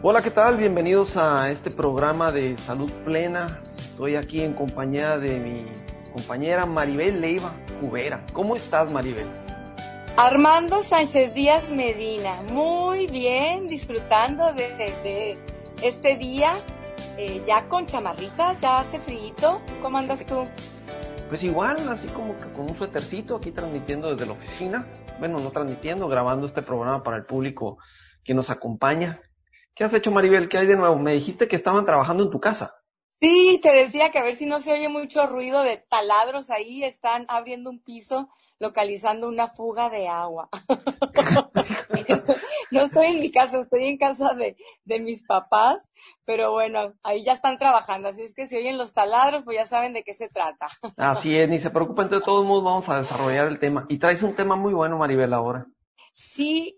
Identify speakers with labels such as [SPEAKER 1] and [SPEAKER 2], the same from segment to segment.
[SPEAKER 1] Hola, ¿qué tal? Bienvenidos a este programa de Salud Plena. Estoy aquí en compañía de mi compañera Maribel Leiva Cubera. ¿Cómo estás, Maribel?
[SPEAKER 2] Armando Sánchez Díaz Medina, muy bien, disfrutando de, este día, eh, ya con chamarritas, ya hace frío. ¿Cómo andas tú?
[SPEAKER 1] Pues igual, así como que con un suétercito aquí transmitiendo desde la oficina. Bueno, no transmitiendo, grabando este programa para el público que nos acompaña. ¿Qué has hecho, Maribel? ¿Qué hay de nuevo? Me dijiste que estaban trabajando en tu casa.
[SPEAKER 2] Sí, te decía que a ver si no se oye mucho ruido de taladros ahí. Están abriendo un piso, localizando una fuga de agua. no estoy en mi casa, estoy en casa de, de mis papás, pero bueno, ahí ya están trabajando. Así es que si oyen los taladros, pues ya saben de qué se trata.
[SPEAKER 1] Así es, ni se preocupen, de todos modos vamos a desarrollar el tema. Y traes un tema muy bueno, Maribel, ahora.
[SPEAKER 2] Sí,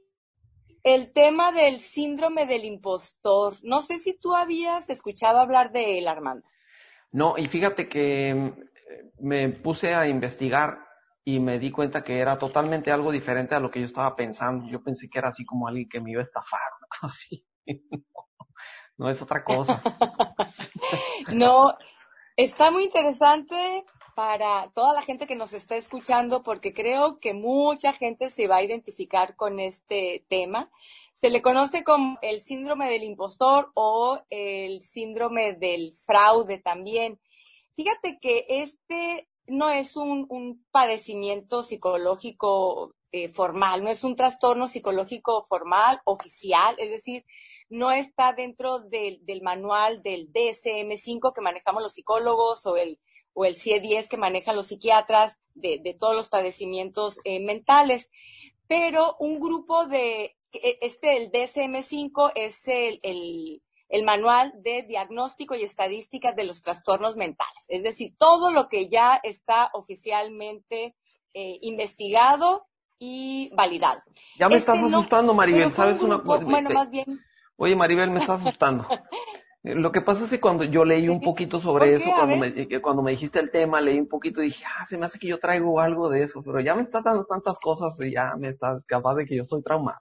[SPEAKER 2] el tema del síndrome del impostor. No sé si tú habías escuchado hablar de él, Armando.
[SPEAKER 1] No, y fíjate que mm, me puse a investigar y me di cuenta que era totalmente algo diferente a lo que yo estaba pensando. Yo pensé que era así como alguien que me iba a estafar, así. No es otra cosa.
[SPEAKER 2] no, está muy interesante para toda la gente que nos está escuchando, porque creo que mucha gente se va a identificar con este tema. Se le conoce como el síndrome del impostor o el síndrome del fraude también. Fíjate que este no es un, padecimiento psicológico eh, formal, no es un trastorno psicológico formal, oficial, es decir, no está dentro del, del manual del DSM5 que manejamos los psicólogos o el o el CIE-10 que manejan los psiquiatras de, todos los padecimientos eh, mentales. Pero un grupo de, e, este, el DSM-5 es el, el, manual de diagnóstico y estadísticas de los trastornos mentales. Es decir, todo lo que ya está oficialmente eh, investigado y validado.
[SPEAKER 1] Ya me estás este asustando, Maribel, ¿sabes una
[SPEAKER 2] cosa? Bueno, más bien.
[SPEAKER 1] Oye, Maribel, me estás asustando. Eh, lo que pasa es que cuando yo leí un poquito sobre eso, cuando me, eh, cuando me dijiste el tema, leí un poquito y dije, ah, se me hace que yo traigo algo de eso, pero ya me estás dando tantas cosas y ya me estás capaz de que yo estoy traumado.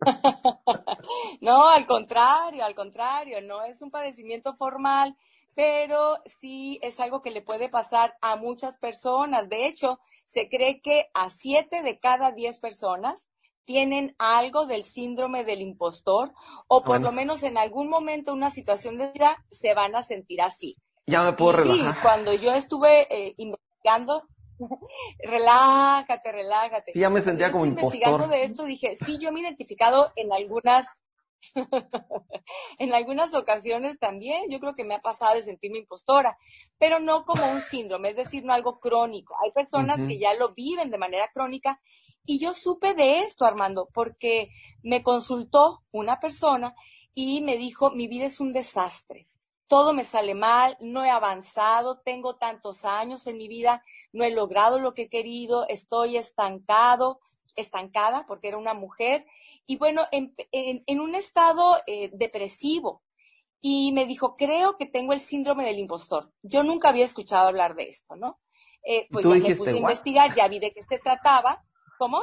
[SPEAKER 2] no, al contrario, al contrario, no es un padecimiento formal, pero sí es algo que le puede pasar a muchas personas. De hecho, se cree que a siete de cada diez personas tienen algo del síndrome del impostor o por lo menos en algún momento, una situación de vida, se van a sentir así.
[SPEAKER 1] Ya me puedo relajar.
[SPEAKER 2] Sí, cuando yo estuve eh, investigando, relájate, relájate.
[SPEAKER 1] Sí, ya me sentía como impostor.
[SPEAKER 2] Investigando de esto dije, sí, yo me he identificado en algunas en algunas ocasiones también, yo creo que me ha pasado de sentirme impostora, pero no como un síndrome, es decir, no algo crónico. Hay personas que ya lo viven de manera crónica y yo supe de esto, Armando, porque me consultó una persona y me dijo, mi vida es un desastre. Todo me sale mal, no he avanzado, tengo tantos años en mi vida, no he logrado lo que he querido, estoy estancado, estancada porque era una mujer y bueno, en, un estado eh, depresivo. Y me dijo, creo que tengo el síndrome del impostor. Yo nunca había escuchado hablar de esto, ¿no? Eh, pues ya me puse a investigar, ya vi de qué se trataba. ¿Cómo?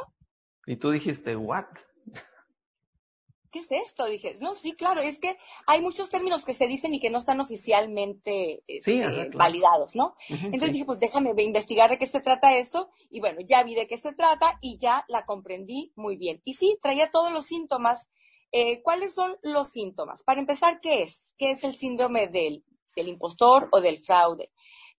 [SPEAKER 1] Y tú dijiste, ¿what?
[SPEAKER 2] ¿Qué es esto? Dije, no, sí, claro, es que hay muchos términos que se dicen y que no están oficialmente este, validados, ¿no? Entonces dije, pues déjame investigar de qué se trata esto y bueno, ya vi de qué se trata y ya la comprendí muy bien. Y sí, traía todos los síntomas. Eh, ¿Cuáles son los síntomas? Para empezar, ¿qué es? ¿Qué es el síndrome del, del impostor o del fraude?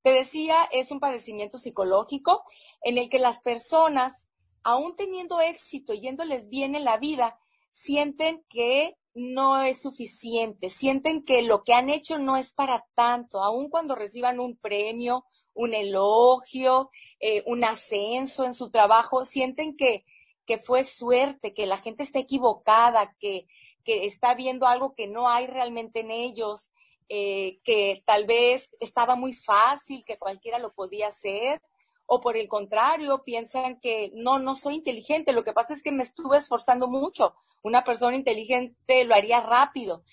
[SPEAKER 2] Te decía, es un padecimiento psicológico en el que las personas, aún teniendo éxito y yéndoles bien en la vida, sienten que no es suficiente, sienten que lo que han hecho no es para tanto, aun cuando reciban un premio, un elogio, eh, un ascenso en su trabajo, sienten que, que fue suerte, que la gente está equivocada, que, que está viendo algo que no hay realmente en ellos, eh, que tal vez estaba muy fácil, que cualquiera lo podía hacer, o por el contrario, piensan que no, no soy inteligente, lo que pasa es que me estuve esforzando mucho, una persona inteligente lo haría rápido.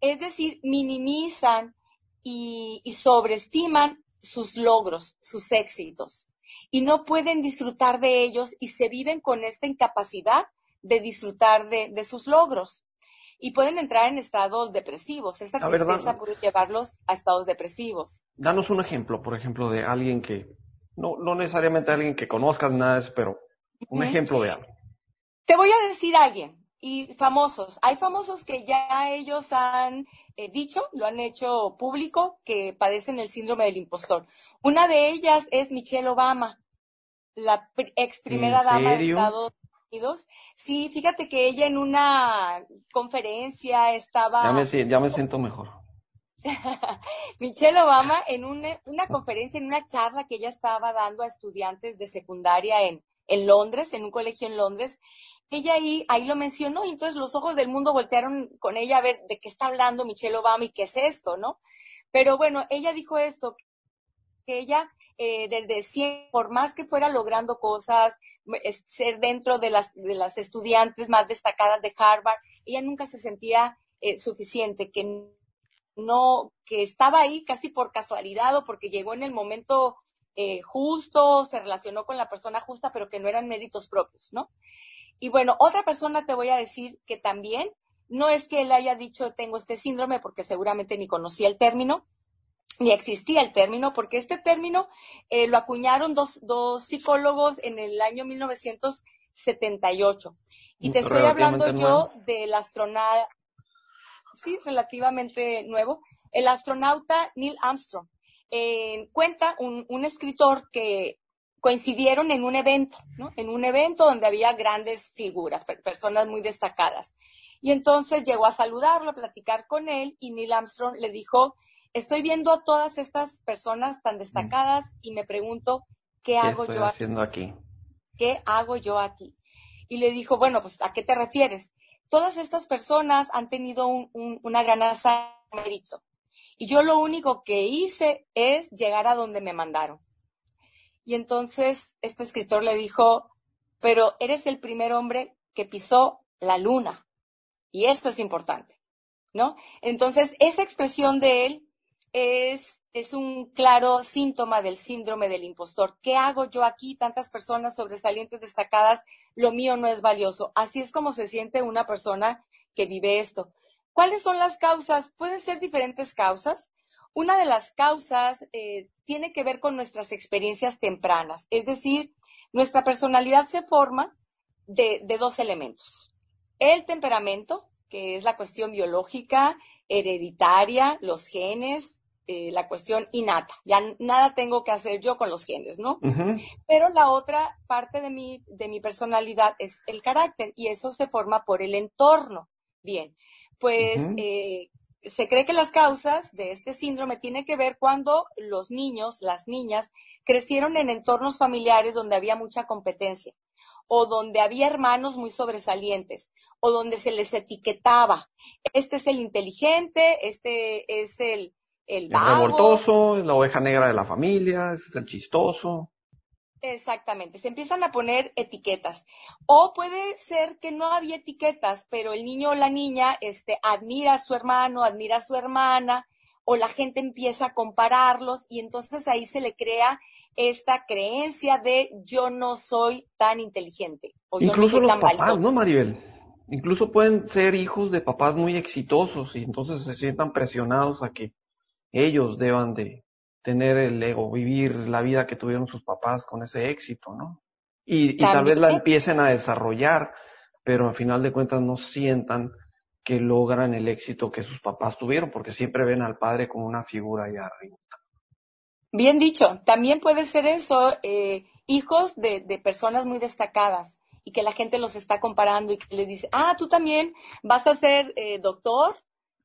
[SPEAKER 2] Es decir, minimizan y, sobreestiman sus logros, sus éxitos, y no pueden disfrutar de ellos y se viven con esta incapacidad de disfrutar de, sus logros. y pueden entrar en estados depresivos. Esta tristeza puede llevarlos a estados depresivos.
[SPEAKER 1] Danos un ejemplo, por ejemplo, de alguien que, no, no necesariamente alguien que conozcas nada, de pero un ejemplo de algo.
[SPEAKER 2] Te voy a decir a alguien, y famosos. Hay famosos que ya ellos han eh, dicho, lo han hecho público, que padecen el síndrome del impostor. Una de ellas es Michelle Obama, la ex primera dama de Estados Sí, fíjate que ella en una conferencia estaba...
[SPEAKER 1] Ya me, ya me siento mejor.
[SPEAKER 2] Michelle Obama en una, conferencia, en una charla que ella estaba dando a estudiantes de secundaria en, en Londres, en un colegio en Londres, ella ahí, ahí lo mencionó y entonces los ojos del mundo voltearon con ella a ver de qué está hablando Michelle Obama y qué es esto, ¿no? Pero bueno, ella dijo esto, que ella eh, desde siempre, por más que fuera logrando cosas, ser dentro de las, de las estudiantes más destacadas de Harvard, ella nunca se sentía eh, suficiente, que no, que estaba ahí casi por casualidad o porque llegó en el momento eh, justo, se relacionó con la persona justa, pero que no eran méritos propios, ¿no? Y bueno, otra persona te voy a decir que también, no es que él haya dicho tengo este síndrome, porque seguramente ni conocía el término, ni existía el término, porque este término eh, lo acuñaron dos, dos psicólogos en el año 1978. Y te estoy hablando yo del astronauta, sí, relativamente nuevo, el astronauta Neil Armstrong. Eh, cuenta un, un, escritor que coincidieron en un evento, ¿no? En un evento donde había grandes figuras, personas muy destacadas. Y entonces llegó a saludarlo, a platicar con él y Neil Armstrong le dijo estoy viendo a todas estas personas tan destacadas y me pregunto, ¿qué, hago yo
[SPEAKER 1] haciendo aquí?
[SPEAKER 2] ¿Qué hago yo aquí? Y le dijo, bueno, pues ¿a qué te refieres? Todas estas personas han tenido una gran mérito. Y yo lo único que hice es llegar a donde me mandaron. Y entonces este escritor le dijo, pero eres el primer hombre que pisó la luna. Y esto es importante, ¿no? Entonces, esa expresión de él es, es un claro síntoma del síndrome del impostor. ¿Qué hago yo aquí? Tantas personas sobresalientes destacadas, lo mío no es valioso. Así es como se siente una persona que vive esto. ¿Cuáles son las causas? Pueden ser diferentes causas. Una de las causas eh, tiene que ver con nuestras experiencias tempranas, es decir, nuestra personalidad se forma de, de dos elementos. El temperamento, que es la cuestión biológica, hereditaria, los genes, eh, la cuestión innata. Ya nada tengo que hacer yo con los genes, ¿no? Pero la otra parte de mi, de mi personalidad es el carácter y eso se forma por el entorno. Bien, pues eh, se cree que las causas de este síndrome tienen que ver cuando los niños, las niñas, crecieron en entornos familiares donde había mucha competencia o donde había hermanos muy sobresalientes, o donde se les etiquetaba, este es el inteligente, este es el, el,
[SPEAKER 1] revoltoso, la oveja negra de la familia, es el chistoso.
[SPEAKER 2] Exactamente, se empiezan a poner etiquetas. O puede ser que no había etiquetas, pero el niño o la niña este, admira a su hermano, admira a su hermana, o la gente empieza a compararlos y entonces ahí se le crea esta creencia de yo no soy tan inteligente.
[SPEAKER 1] O Incluso los papás, ¿no, Maribel? Incluso pueden ser hijos de papás muy exitosos y entonces se sientan presionados a que ellos deban de tener el ego, vivir la vida que tuvieron sus papás con ese éxito, ¿no? Y, tal vez la empiecen a desarrollar, pero al final de cuentas no sientan que logran el éxito que sus papás tuvieron, porque siempre ven al padre como una figura allá arriba.
[SPEAKER 2] Bien dicho, también puede ser eso, eh, hijos de, de, personas muy destacadas y que la gente los está comparando y que le dice, ah, tú también vas a ser eh, doctor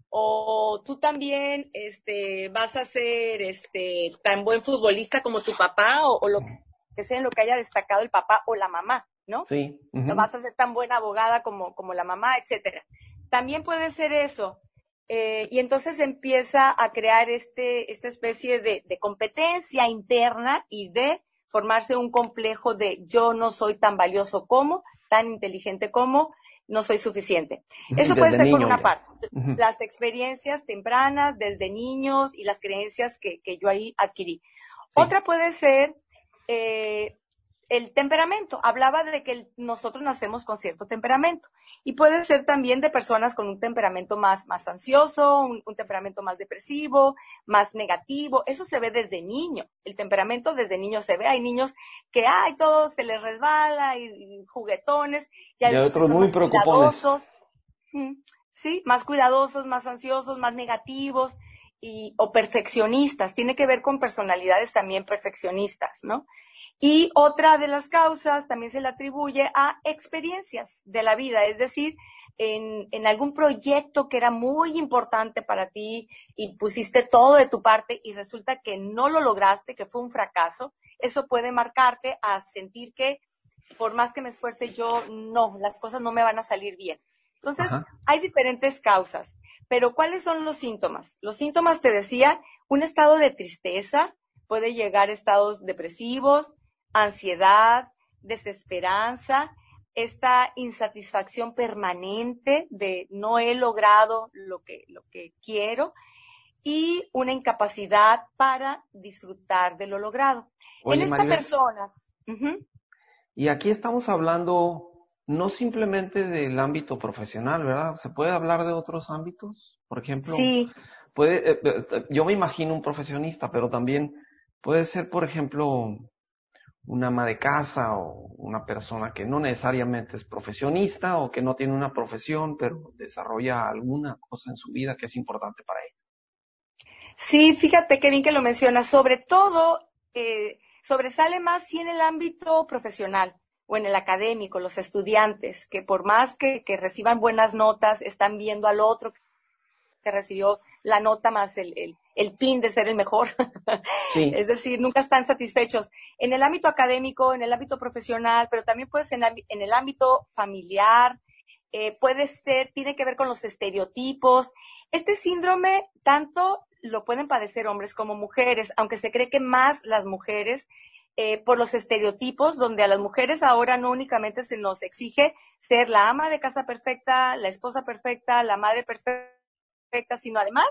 [SPEAKER 2] o tú también este, vas a ser este, tan buen futbolista como tu papá o, lo que sea en lo que haya destacado el papá o la mamá, ¿no?
[SPEAKER 1] Sí.
[SPEAKER 2] Vas a ser tan buena abogada como, como la mamá, etcétera. También puede ser eso. Eh, y entonces empieza a crear este, esta especie de, de competencia interna y de formarse un complejo de yo no soy tan valioso como, tan inteligente como, no soy suficiente. Eso puede ser por una parte. Las experiencias tempranas desde niños y las creencias que, yo ahí adquirí. Otra puede ser, eh, el temperamento. Hablaba de que nosotros nacemos con cierto temperamento y puede ser también de personas con un temperamento más, más ansioso, un, temperamento más depresivo, más negativo. Eso se ve desde niño. El temperamento desde niño se ve. Hay niños que, ay, todo se les resbala y, juguetones. Y hay, otros muy preocuposos. Sí, más cuidadosos, más ansiosos, más negativos y, o perfeccionistas. Tiene que ver con personalidades también perfeccionistas, ¿no? Y otra de las causas también se le atribuye a experiencias de la vida, es decir, en, en, algún proyecto que era muy importante para ti y pusiste todo de tu parte y resulta que no lo lograste, que fue un fracaso, eso puede marcarte a sentir que por más que me esfuerce yo, no, las cosas no me van a salir bien. Entonces, hay diferentes causas, pero ¿cuáles son los síntomas? Los síntomas, te decía, un estado de tristeza, puede llegar a estados depresivos, ansiedad, desesperanza, esta insatisfacción permanente de no he logrado lo que, lo que quiero y una incapacidad para disfrutar de lo logrado. en esta persona.
[SPEAKER 1] Y aquí estamos hablando no simplemente del ámbito profesional, ¿verdad? ¿Se puede hablar de otros ámbitos? Por ejemplo, sí. puede, eh, eh, yo me imagino un profesionista, pero también puede ser, por ejemplo, una ama de casa o una persona que no necesariamente es profesionista o que no tiene una profesión, pero desarrolla alguna cosa en su vida que es importante para ella.
[SPEAKER 2] Sí, fíjate qué bien que lo mencionas. Sobre todo, eh, sobresale más si en el ámbito profesional o en el académico, los estudiantes, que por más que, que reciban buenas notas, están viendo al otro que recibió la nota más el, el, el pin de ser el mejor. Sí. es decir, nunca están satisfechos. En el ámbito académico, en el ámbito profesional, pero también puede ser en, el ámbito familiar, eh, puede ser, tiene que ver con los estereotipos. Este síndrome tanto lo pueden padecer hombres como mujeres, aunque se cree que más las mujeres, eh, por los estereotipos, donde a las mujeres ahora no únicamente se nos exige ser la ama de casa perfecta, la esposa perfecta, la madre perfecta, sino además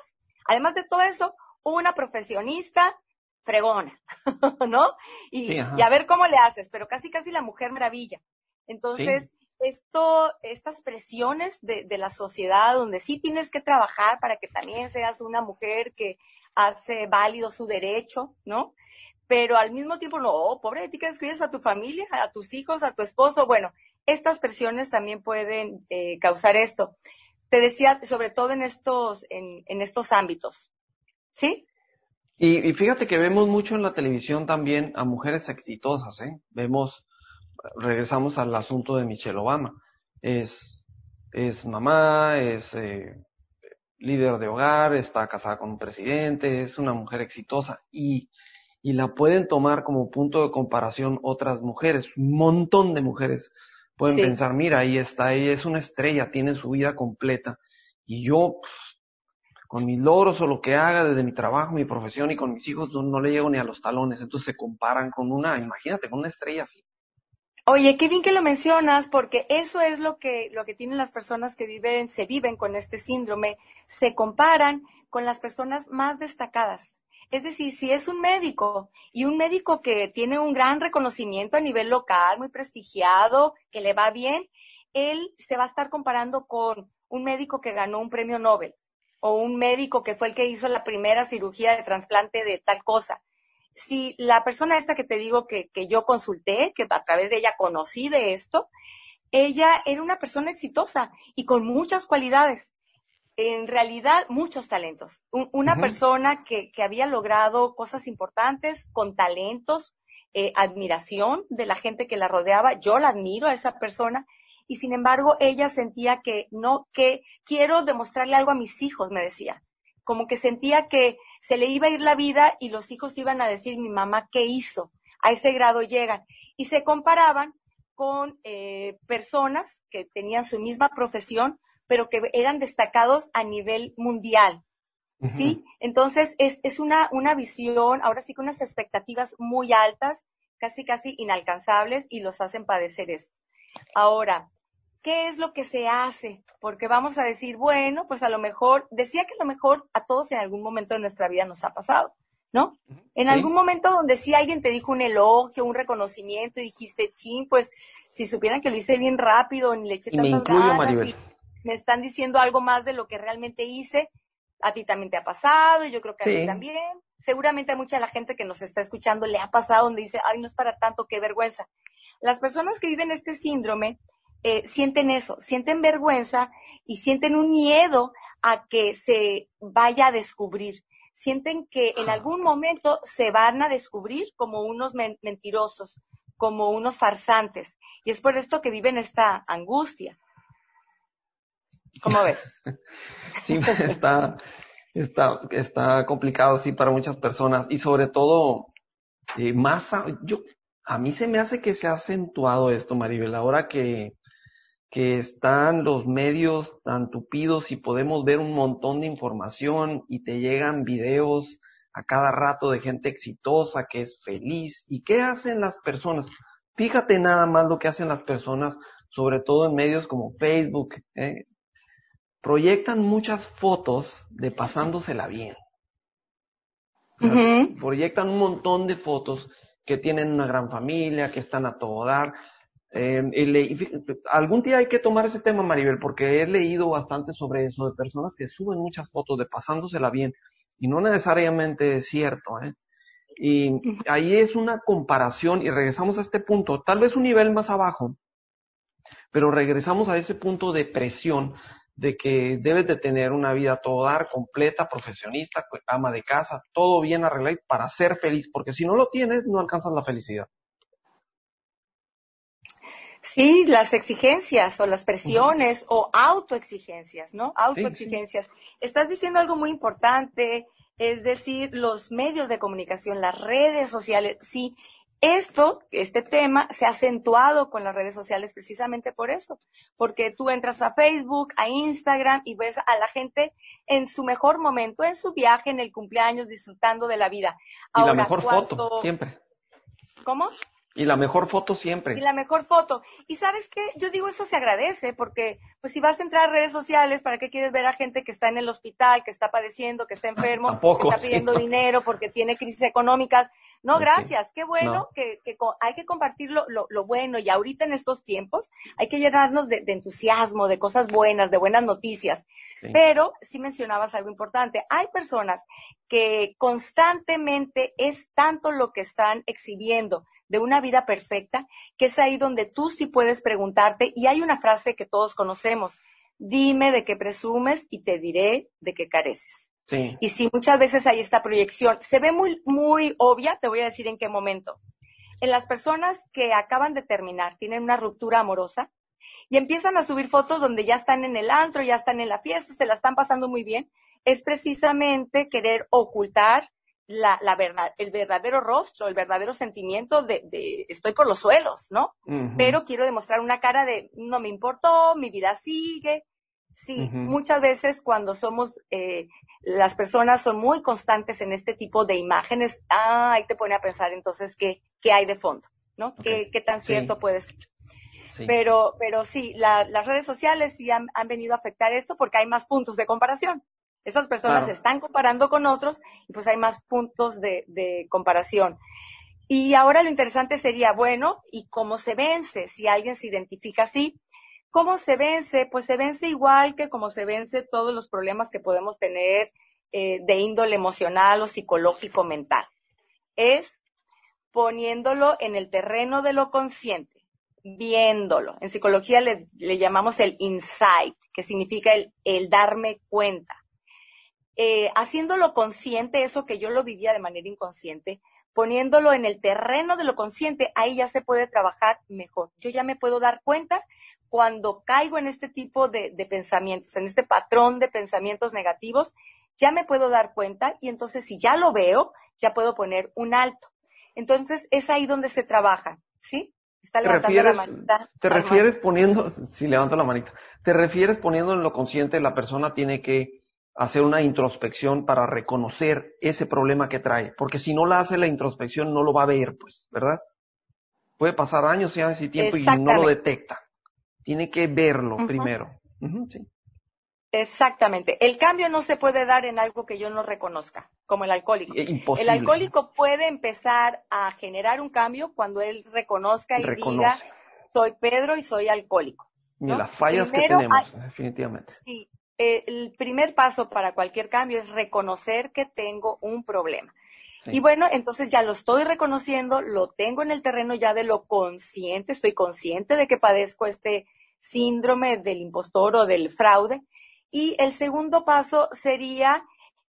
[SPEAKER 2] Además de todo eso, una profesionista fregona, ¿no? Y, a ver cómo le haces, pero casi casi la mujer maravilla. Entonces, esto, estas presiones de, de, la sociedad donde sí tienes que trabajar para que también seas una mujer que hace válido su derecho, ¿no? Pero al mismo tiempo, no, pobre de ti a tu familia, a tus hijos, a tu esposo. Bueno, estas presiones también pueden eh, causar esto te decía, sobre todo en estos, en, en estos ámbitos. ¿Sí?
[SPEAKER 1] Y, y, fíjate que vemos mucho en la televisión también a mujeres exitosas, ¿eh? Vemos, regresamos al asunto de Michelle Obama. Es, es mamá, es eh, líder de hogar, está casada con un presidente, es una mujer exitosa y, y la pueden tomar como punto de comparación otras mujeres, un montón de mujeres Pueden pensar, mira, ahí está, ella es una estrella, tiene su vida completa. Y yo, pues, con mis logros o lo que haga desde mi trabajo, mi profesión y con mis hijos, no, le llego ni a los talones. Entonces se comparan con una, imagínate, con una estrella así.
[SPEAKER 2] Oye, qué bien que lo mencionas, porque eso es lo que, lo que tienen las personas que viven, se viven con este síndrome. Se comparan con las personas más destacadas. Es decir, si es un médico y un médico que tiene un gran reconocimiento a nivel local, muy prestigiado, que le va bien, él se va a estar comparando con un médico que ganó un premio Nobel o un médico que fue el que hizo la primera cirugía de trasplante de tal cosa. Si la persona esta que te digo que, que yo consulté, que a través de ella conocí de esto, ella era una persona exitosa y con muchas cualidades, en realidad muchos talentos. una persona que, que, había logrado cosas importantes con talentos, eh, admiración de la gente que la rodeaba. Yo la admiro a esa persona y sin embargo ella sentía que no, que quiero demostrarle algo a mis hijos, me decía. Como que sentía que se le iba a ir la vida y los hijos iban a decir, mi mamá, ¿qué hizo? A ese grado llegan. Y se comparaban con eh, personas que tenían su misma profesión, pero que eran destacados a nivel mundial. ¿Sí? Entonces, es, es una, una visión, ahora sí con unas expectativas muy altas, casi, casi inalcanzables, y los hacen padecer eso. Ahora, ¿qué es lo que se hace? Porque vamos a decir, bueno, pues a lo mejor, decía que a lo mejor a todos en algún momento de nuestra vida nos ha pasado, ¿no? En algún momento donde sí alguien te dijo un elogio, un reconocimiento y dijiste, chin, pues si supieran que lo hice bien rápido, ni le eché tantas ganas, me están diciendo algo más de lo que realmente hice, a ti también te ha pasado y yo creo que a mí también. Seguramente a mucha la gente que nos está escuchando le ha pasado donde dice, ay, no es para tanto, qué vergüenza. Las personas que viven este síndrome eh, sienten eso, sienten vergüenza y sienten un miedo a que se vaya a descubrir. Sienten que en algún momento se van a descubrir como unos mentirosos, como unos farsantes. Y es por esto que viven esta angustia. ¿Cómo ves?
[SPEAKER 1] sí, está, está, está complicado, sí, para muchas personas. Y sobre todo, eh, más, yo, a mí se me hace que se ha acentuado esto, Maribel, ahora que, que están los medios tan tupidos y podemos ver un montón de información y te llegan videos a cada rato de gente exitosa que es feliz. ¿Y qué hacen las personas? Fíjate nada más lo que hacen las personas, sobre todo en medios como Facebook, ¿eh? Proyectan muchas fotos de pasándosela bien. Proyectan un montón de fotos que tienen una gran familia, que están a todo dar. Eh, algún día hay que tomar ese tema, Maribel, porque he leído bastante sobre eso, de personas que suben muchas fotos de pasándosela bien, y no necesariamente es cierto. ¿eh? Y ahí es una comparación, y regresamos a este punto, tal vez un nivel más abajo, pero regresamos a ese punto de presión de que debes de tener una vida todo dar, completa, profesionista, ama de casa, todo bien arreglado para ser feliz, porque si no lo tienes, no alcanzas la felicidad.
[SPEAKER 2] Sí, las exigencias o las presiones o autoexigencias, ¿no? Autoexigencias. Estás diciendo algo muy importante, es decir, los medios de comunicación, las redes sociales, sí, esto, este tema, se ha acentuado con las redes sociales precisamente por eso, porque tú entras a Facebook, a Instagram y ves a la gente en su mejor momento, en su viaje, en el cumpleaños, disfrutando de la vida.
[SPEAKER 1] y la mejor foto, siempre.
[SPEAKER 2] ¿Cómo?
[SPEAKER 1] Y la mejor foto siempre.
[SPEAKER 2] Y la mejor foto. Y sabes qué, yo digo eso se agradece porque pues si vas a entrar a redes sociales, ¿para qué quieres ver a gente que está en el hospital, que está padeciendo, que está enfermo, que está pidiendo dinero porque tiene crisis económicas? No, gracias. Qué bueno que, que, hay que compartir lo, lo, bueno y ahorita en estos tiempos hay que llenarnos de, entusiasmo, de cosas buenas, de buenas noticias. Pero sí mencionabas algo importante. Hay personas que constantemente es tanto lo que están exhibiendo de una vida perfecta, que es ahí donde tú sí puedes preguntarte, y hay una frase que todos conocemos, dime de qué presumes y te diré de qué careces. Sí. Y si muchas veces hay esta proyección, se ve muy, muy obvia, te voy a decir en qué momento. En las personas que acaban de terminar, tienen una ruptura amorosa y empiezan a subir fotos donde ya están en el antro, ya están en la fiesta, se la están pasando muy bien, es precisamente querer ocultar la, la verdad, el verdadero rostro, el verdadero sentimiento de, de estoy por los suelos, ¿no? Pero quiero demostrar una cara de no me importó, mi vida sigue. Sí, muchas veces cuando somos, eh, las personas son muy constantes en este tipo de imágenes, ah, ahí te pone a pensar entonces qué, qué hay de fondo, ¿no? ¿Qué, ¿Qué, tan cierto puede ser? Pero, pero sí, las redes sociales sí han, han venido a afectar esto porque hay más puntos de comparación. Esas personas se están comparando con otros y pues hay más puntos de, de comparación. Y ahora lo interesante sería, bueno, ¿y cómo se vence? Si alguien se identifica así, ¿cómo se vence? Pues se vence igual que como se vence todos los problemas que podemos tener eh, de índole emocional o psicológico mental. Es poniéndolo en el terreno de lo consciente, viéndolo. En psicología le, le llamamos el insight, que significa el, el darme cuenta eh, haciéndolo consciente, eso que yo lo vivía de manera inconsciente, poniéndolo en el terreno de lo consciente, ahí ya se puede trabajar mejor. Yo ya me puedo dar cuenta cuando caigo en este tipo de, pensamientos, en este patrón de pensamientos negativos, ya me puedo dar cuenta y entonces si ya lo veo, ya puedo poner un alto. Entonces es ahí donde se trabaja, ¿sí?
[SPEAKER 1] Está levantando la manita. Te refieres poniendo, si levanto la manita, te refieres poniendo en lo consciente, la persona tiene que hacer una introspección para reconocer ese problema que trae, porque si no la hace la introspección no lo va a ver, pues, ¿verdad? Puede pasar años y años y tiempo y no lo detecta. Tiene que verlo primero. sí.
[SPEAKER 2] Exactamente. El cambio no se puede dar en algo que yo no reconozca, como el alcohólico. El alcohólico puede empezar a generar un cambio cuando él reconozca y diga, soy Pedro y soy alcohólico.
[SPEAKER 1] Y las fallas que tenemos, definitivamente.
[SPEAKER 2] Sí, eh, el primer paso para cualquier cambio es reconocer que tengo un problema. Y bueno, entonces ya lo estoy reconociendo, lo tengo en el terreno ya de lo consciente, estoy consciente de que padezco este síndrome del impostor o del fraude. Y el segundo paso sería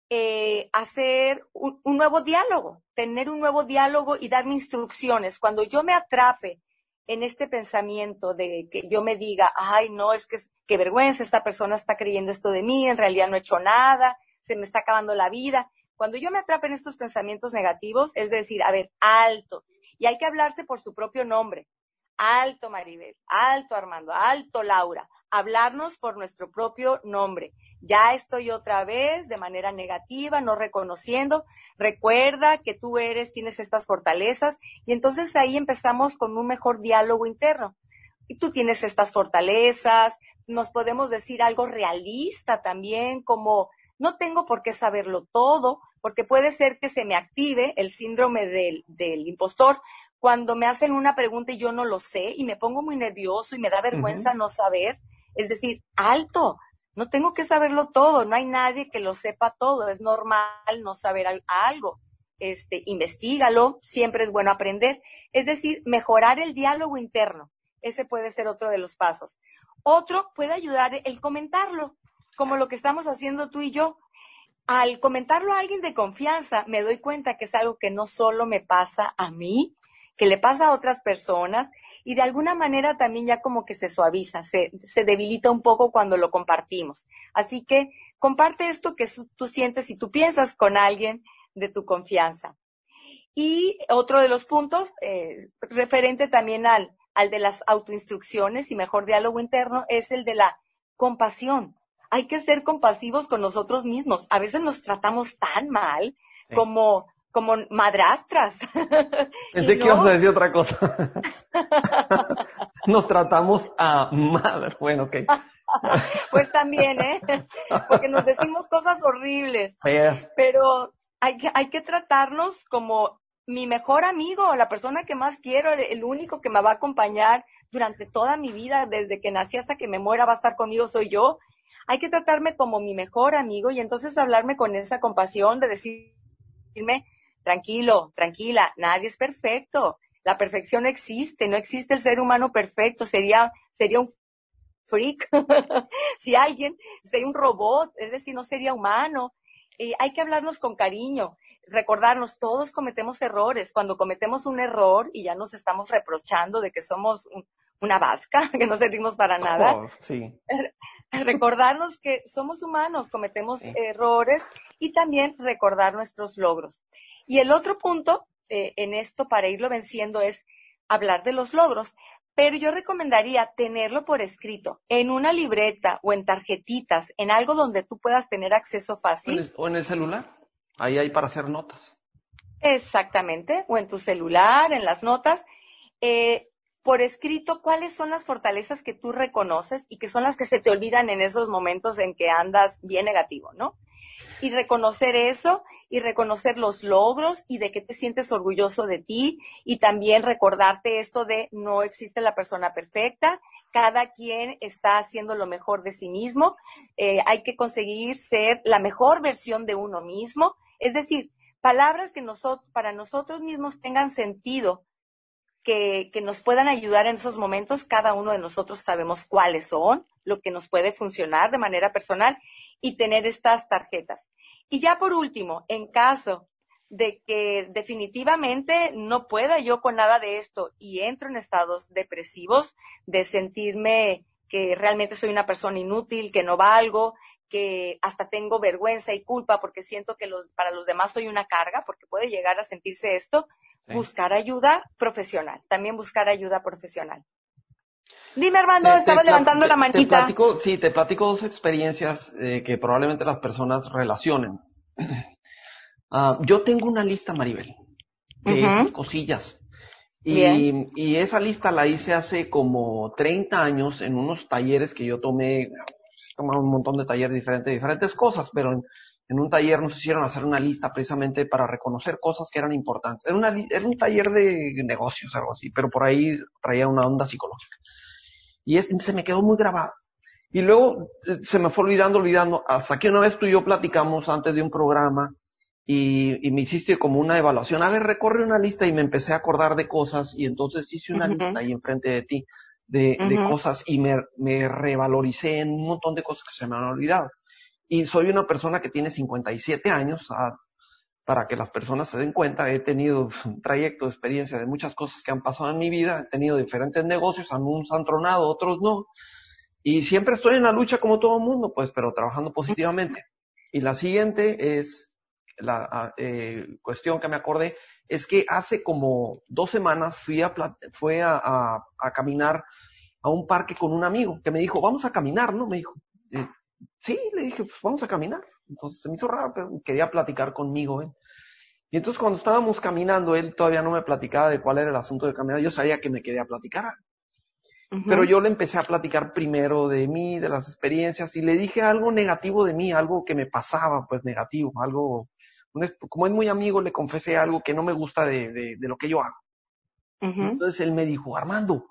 [SPEAKER 2] eh, hacer un, nuevo diálogo, tener un nuevo diálogo y darme instrucciones. Cuando yo me atrape en este pensamiento de que yo me diga, ay, no, es que qué vergüenza, esta persona está creyendo esto de mí, en realidad no he hecho nada, se me está acabando la vida. Cuando yo me atrape en estos pensamientos negativos, es decir, a ver, alto, y hay que hablarse por su propio nombre. Alto Maribel, alto Armando, alto Laura, hablarnos por nuestro propio nombre. Ya estoy otra vez de manera negativa, no reconociendo. Recuerda que tú eres, tienes estas fortalezas y entonces ahí empezamos con un mejor diálogo interno. Y tú tienes estas fortalezas, nos podemos decir algo realista también, como no tengo por qué saberlo todo, porque puede ser que se me active el síndrome del, del impostor cuando me hacen una pregunta y yo no lo sé y me pongo muy nervioso y me da vergüenza no saber. Es decir, alto, no tengo que saberlo todo, no hay nadie que lo sepa todo, es normal no saber algo. Este, investigalo, siempre es bueno aprender. Es decir, mejorar el diálogo interno. Ese puede ser otro de los pasos. Otro puede ayudar el comentarlo, como lo que estamos haciendo tú y yo. Al comentarlo a alguien de confianza, me doy cuenta que es algo que no solo me pasa a mí, que le pasa a otras personas y de alguna manera también ya como que se suaviza, se, se debilita un poco cuando lo compartimos. Así que comparte esto que tú sientes y tú piensas con alguien de tu confianza. Y otro de los puntos, eh, referente también al, al de las autoinstrucciones y mejor diálogo interno, es el de la compasión. Hay que ser compasivos con nosotros mismos. A veces nos tratamos tan mal como como madrastras.
[SPEAKER 1] Pensé que ibas a decir otra cosa. Nos tratamos a madre. Bueno, ok.
[SPEAKER 2] pues también, ¿eh? Porque nos decimos cosas horribles. Pero hay que, hay que tratarnos como mi mejor amigo, la persona que más quiero, el único que me va a acompañar durante toda mi vida, desde que nací hasta que me muera, va a estar conmigo, soy yo. Hay que tratarme como mi mejor amigo y entonces hablarme con esa compasión de decirme, tranquilo, tranquila, nadie es perfecto. La perfección existe, no existe el ser humano perfecto, sería, sería un freak. si alguien sería un robot, es decir, no sería humano. Eh, hay que hablarnos con cariño, recordarnos, todos cometemos errores. Cuando cometemos un error y ya nos estamos reprochando de que somos una vasca, que no servimos para nada.
[SPEAKER 1] Oh, sí.
[SPEAKER 2] Recordarnos que somos humanos, cometemos errores y también recordar nuestros logros. Y el otro punto eh, en esto para irlo venciendo es hablar de los logros, pero yo recomendaría tenerlo por escrito, en una libreta o en tarjetitas, en algo donde tú puedas tener acceso fácil.
[SPEAKER 1] O en el celular, ahí hay para hacer notas.
[SPEAKER 2] Exactamente, o en tu celular, en las notas. Eh, por escrito cuáles son las fortalezas que tú reconoces y que son las que se te olvidan en esos momentos en que andas bien negativo, ¿no? Y reconocer eso y reconocer los logros y de que te sientes orgulloso de ti y también recordarte esto de no existe la persona perfecta, cada quien está haciendo lo mejor de sí mismo, eh, hay que conseguir ser la mejor versión de uno mismo, es decir, palabras que nosotros, para nosotros mismos tengan sentido, que, que, nos puedan ayudar en esos momentos. Cada uno de nosotros sabemos cuáles son, lo que nos puede funcionar de manera personal y tener estas tarjetas. Y ya por último, en caso de que definitivamente no pueda yo con nada de esto y entro en estados depresivos, de sentirme que realmente soy una persona inútil, que no valgo, que hasta tengo vergüenza y culpa porque siento que los, para los demás soy una carga, porque puede llegar a sentirse esto, buscar ayuda profesional, también buscar ayuda profesional. Dime, Armando, estaba levantando la manita.
[SPEAKER 1] sí, te platico dos experiencias eh, que probablemente las personas relacionen. Ah, yo tengo una lista, Maribel, de esas cosillas. Y, y, esa lista la hice hace como 30 años en unos talleres que yo tomé tomado un montón de talleres diferentes, diferentes cosas, pero en, en un taller nos hicieron hacer una lista precisamente para reconocer cosas que eran importantes. Era, una, era un taller de negocios, algo así, pero por ahí traía una onda psicológica. Y es, se me quedó muy grabado. Y luego eh, se me fue olvidando, olvidando, hasta que una vez tú y yo platicamos antes de un programa y, y, me hiciste como una evaluación. A ver, recorre una lista y me empecé a acordar de cosas y entonces hice una lista ahí enfrente de ti de, de cosas y me, me revaloricé en un montón de cosas que se me han olvidado. Y soy una persona que tiene 57 años, ah, para que las personas se den cuenta, he tenido un trayecto de experiencia de muchas cosas que han pasado en mi vida, he tenido diferentes negocios, algunos han tronado, otros no, y siempre estoy en la lucha como todo el mundo, pues, pero trabajando positivamente. Y la siguiente es la ah, eh, cuestión que me acordé, es que hace como dos semanas fui a, fui a, a, caminar a un parque con un amigo que me dijo, vamos a caminar, ¿no? Me dijo, eh, sí, le dije, pues vamos a caminar. Entonces se me hizo raro, pero quería platicar conmigo, ¿eh? Y entonces cuando estábamos caminando, él todavía no me platicaba de cuál era el asunto de caminar, yo sabía que me quería platicar pero yo le empecé a platicar primero de mí, de las experiencias, y le dije algo negativo de mí, algo que me pasaba, pues negativo, algo, como es muy amigo, le confesé algo que no me gusta de, de, de lo que yo hago. Entonces él me dijo, Armando,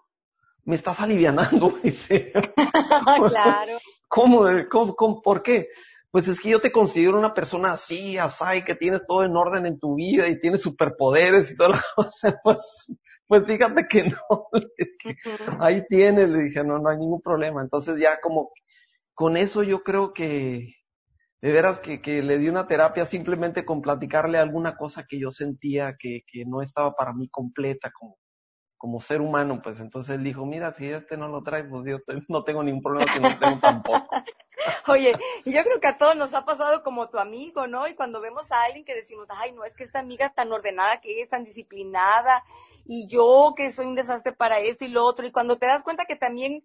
[SPEAKER 1] me estás alivianando, dice. claro. ¿Cómo, cómo, cómo, por qué? Pues es que yo te considero una persona así, así, que tienes todo en orden en tu vida y tienes superpoderes y toda la cosa, pues pues fíjate que no, ahí tiene, le dije, no, no hay ningún problema. Entonces ya como con eso yo creo que, de veras que, que le di una terapia simplemente con platicarle alguna cosa que yo sentía que, que no estaba para mí completa como, como ser humano, pues entonces él dijo, mira, si este no lo trae, pues yo no tengo ningún problema que no tengo tampoco.
[SPEAKER 2] Oye, y yo creo que a todos nos ha pasado como tu amigo, ¿no? Y cuando vemos a alguien que decimos, ay, no, es que esta amiga es tan ordenada, que es tan disciplinada, y yo que soy un desastre para esto y lo otro, y cuando te das cuenta que también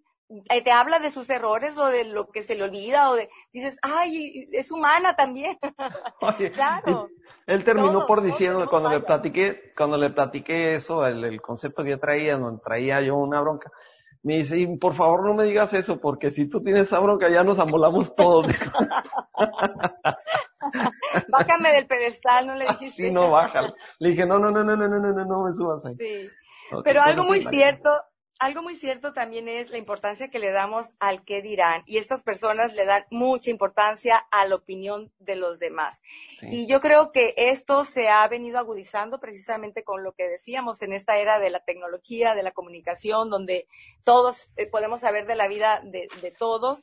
[SPEAKER 2] eh, te habla de sus errores o de lo que se le olvida o de dices ay es humana también
[SPEAKER 1] claro. él terminó por diciendo cuando le platiqué cuando le platiqué eso el, el concepto que yo traía donde traía yo una bronca me dice, y por favor no me digas eso, porque si tú tienes esa bronca ya nos amolamos todos.
[SPEAKER 2] Bájame del pedestal, no le dijiste.
[SPEAKER 1] Sí, no, bájalo. Le dije, no, no, no, no, no, no, no, no me subas ahí. Sí.
[SPEAKER 2] Pero algo muy cierto, algo muy cierto también es la importancia que le damos al qué dirán y estas personas le dan mucha importancia a la opinión de los demás. Y yo creo que esto se ha venido agudizando precisamente con lo que decíamos en esta era de la tecnología, de la comunicación, donde todos eh, podemos saber de la vida de, todos.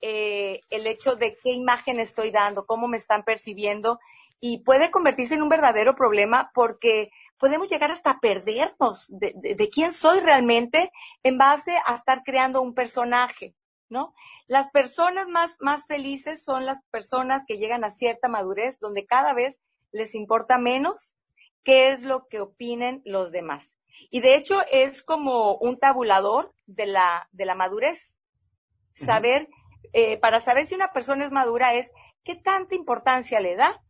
[SPEAKER 2] Eh, el hecho de qué imagen estoy dando, cómo me están percibiendo, y puede convertirse en un verdadero problema porque podemos llegar hasta perdernos de, de, quién soy realmente en base a estar creando un personaje, ¿no? Las personas más, más felices son las personas que llegan a cierta madurez donde cada vez les importa menos qué es lo que opinen los demás. Y de hecho es como un tabulador de la, de la madurez. Saber, eh, para saber si una persona es madura es qué tanta importancia le da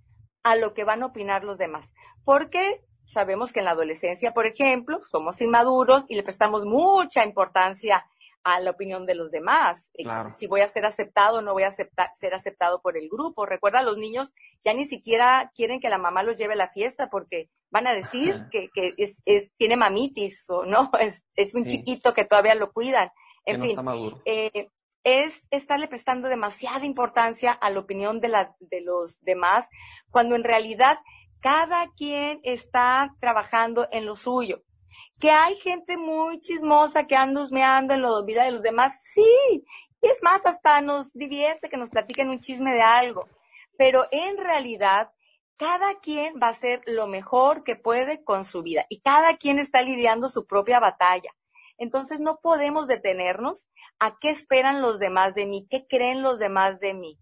[SPEAKER 2] a lo que van a opinar los demás. Porque sabemos que en la adolescencia, por ejemplo, somos inmaduros y le prestamos mucha importancia a la opinión de los demás. Eh, si voy a ser aceptado o no voy a ser aceptado por el grupo. Recuerda, los niños ya ni siquiera quieren que la mamá los lleve a la fiesta porque van a decir que, es, tiene mamitis o no, es, es un chiquito que todavía lo cuidan. En fin, eh, es estarle prestando demasiada importancia a la opinión de, la, de los demás cuando en realidad cada quien está trabajando en lo suyo. Que hay gente muy chismosa que anda husmeando en la vida de los demás, sí. Y es más, hasta nos divierte que nos platiquen un chisme de algo. Pero en realidad, cada quien va a hacer lo mejor que puede con su vida y cada quien está lidiando su propia batalla. Entonces no podemos detenernos a qué esperan los demás de mí, qué creen los demás de mí.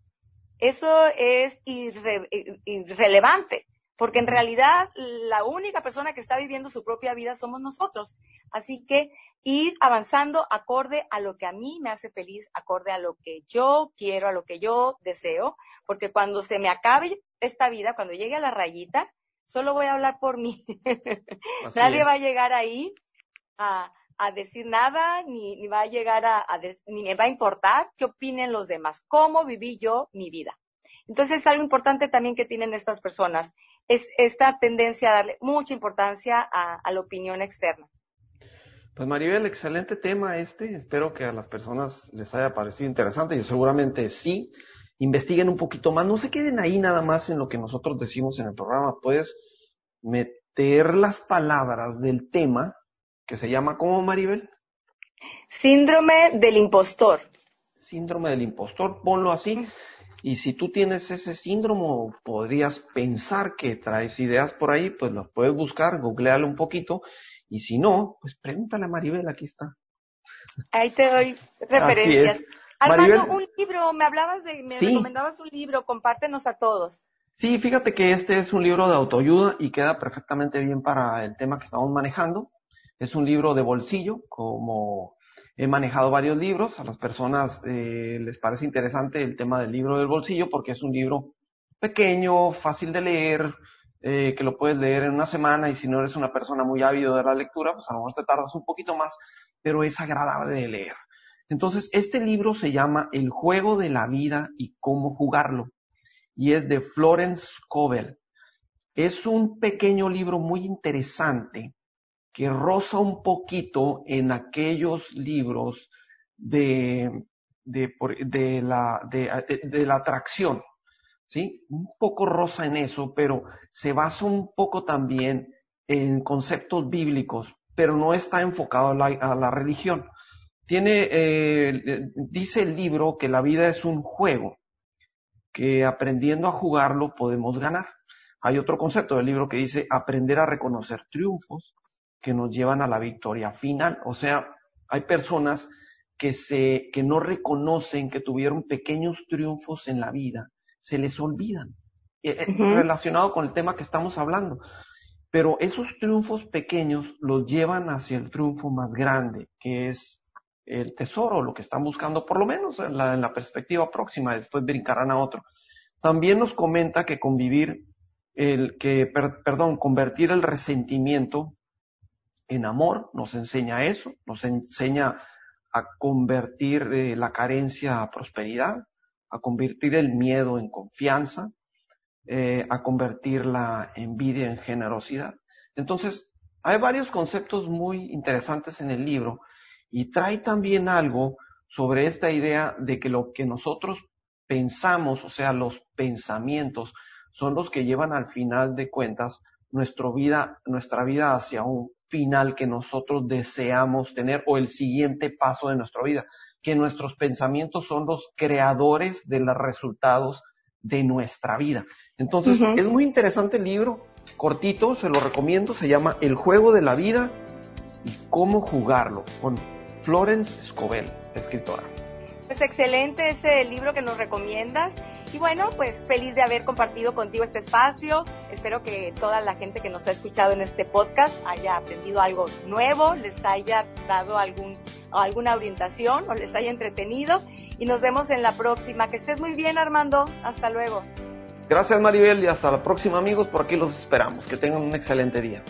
[SPEAKER 2] Eso es irrelevante porque en realidad la única persona que está viviendo su propia vida somos nosotros. Así que ir avanzando acorde a lo que a mí me hace feliz, acorde a lo que yo quiero, a lo que yo deseo, porque cuando se me acabe esta vida, cuando llegue a la rayita, solo voy a hablar por mí. Nadie va a llegar ahí a, a decir nada, ni, ni va a llegar a, ni me va a importar qué opinen los demás, cómo viví yo mi vida. Entonces, algo importante también que tienen estas personas es esta tendencia a darle mucha importancia a, la opinión externa.
[SPEAKER 1] Pues Maribel, excelente tema este. Espero que a las personas les haya parecido interesante y seguramente sí. Investiguen un poquito más. No se queden ahí nada más en lo que nosotros decimos en el programa. Puedes meter las palabras del tema que se llama ¿cómo, Maribel?
[SPEAKER 2] Síndrome del impostor.
[SPEAKER 1] Síndrome del impostor, ponlo así. Y si tú tienes ese síndrome, podrías pensar que traes ideas por ahí, pues las puedes buscar, googlealo un poquito. Y si no, pues pregúntale a Maribel, aquí está.
[SPEAKER 2] Ahí te doy referencias. Armando, un libro, me hablabas de, me recomendabas un libro, compártenos a todos.
[SPEAKER 1] Sí, fíjate que este es un libro de autoayuda y queda perfectamente bien para el tema que estamos manejando. Es un libro de bolsillo, como he manejado varios libros. A las personas eh, les parece interesante el tema del libro del bolsillo porque es un libro pequeño, fácil de leer, eh, que lo puedes leer en una semana y si no eres una persona muy ávida de la lectura, pues a lo mejor te tardas un poquito más, pero es agradable de leer. Entonces, este libro se llama El juego de la vida y cómo jugarlo y es de Florence Scovel. Es un pequeño libro muy interesante que roza un poquito en aquellos libros de, de, la, de, la atracción, ¿sí? Un poco rosa en eso, pero se basa un poco también en conceptos bíblicos, pero no está enfocado a la, religión. Tiene, eh, dice el libro que la vida es un juego, que aprendiendo a jugarlo podemos ganar. Hay otro concepto del libro que dice aprender a reconocer triunfos que nos llevan a la victoria final. O sea, hay personas que se, que no reconocen que tuvieron pequeños triunfos en la vida, se les olvidan, eh, eh, relacionado con el tema que estamos hablando. Pero esos triunfos pequeños los llevan hacia el triunfo más grande, que es el tesoro, lo que están buscando, por lo menos en la, en la perspectiva próxima, después brincarán a otro. También nos comenta que convivir, el que, perdón, convertir el resentimiento en amor, nos enseña eso, nos enseña a convertir eh, la carencia a prosperidad, a convertir el miedo en confianza, eh, a convertir la envidia en generosidad. Entonces, hay varios conceptos muy interesantes en el libro y trae también algo sobre esta idea de que lo que nosotros pensamos, o sea, los pensamientos, son los que llevan al final de cuentas nuestra vida, nuestra vida hacia un final que nosotros deseamos tener o el siguiente paso de nuestra vida, que nuestros pensamientos son los creadores de los resultados de nuestra vida. Entonces, es muy interesante el libro, cortito, se lo recomiendo, se llama El juego de la vida y cómo jugarlo, con Florence Escobel, escritora.
[SPEAKER 2] Pues excelente ese libro que nos recomiendas. Y bueno, pues feliz de haber compartido contigo este espacio. Espero que toda la gente que nos ha escuchado en este podcast haya aprendido algo nuevo, les haya dado algún, alguna orientación o les haya entretenido. Y nos vemos en la próxima. Que estés muy bien, Armando. Hasta luego.
[SPEAKER 1] Gracias, Maribel, y hasta la próxima, amigos. Por aquí los esperamos. Que tengan un excelente día.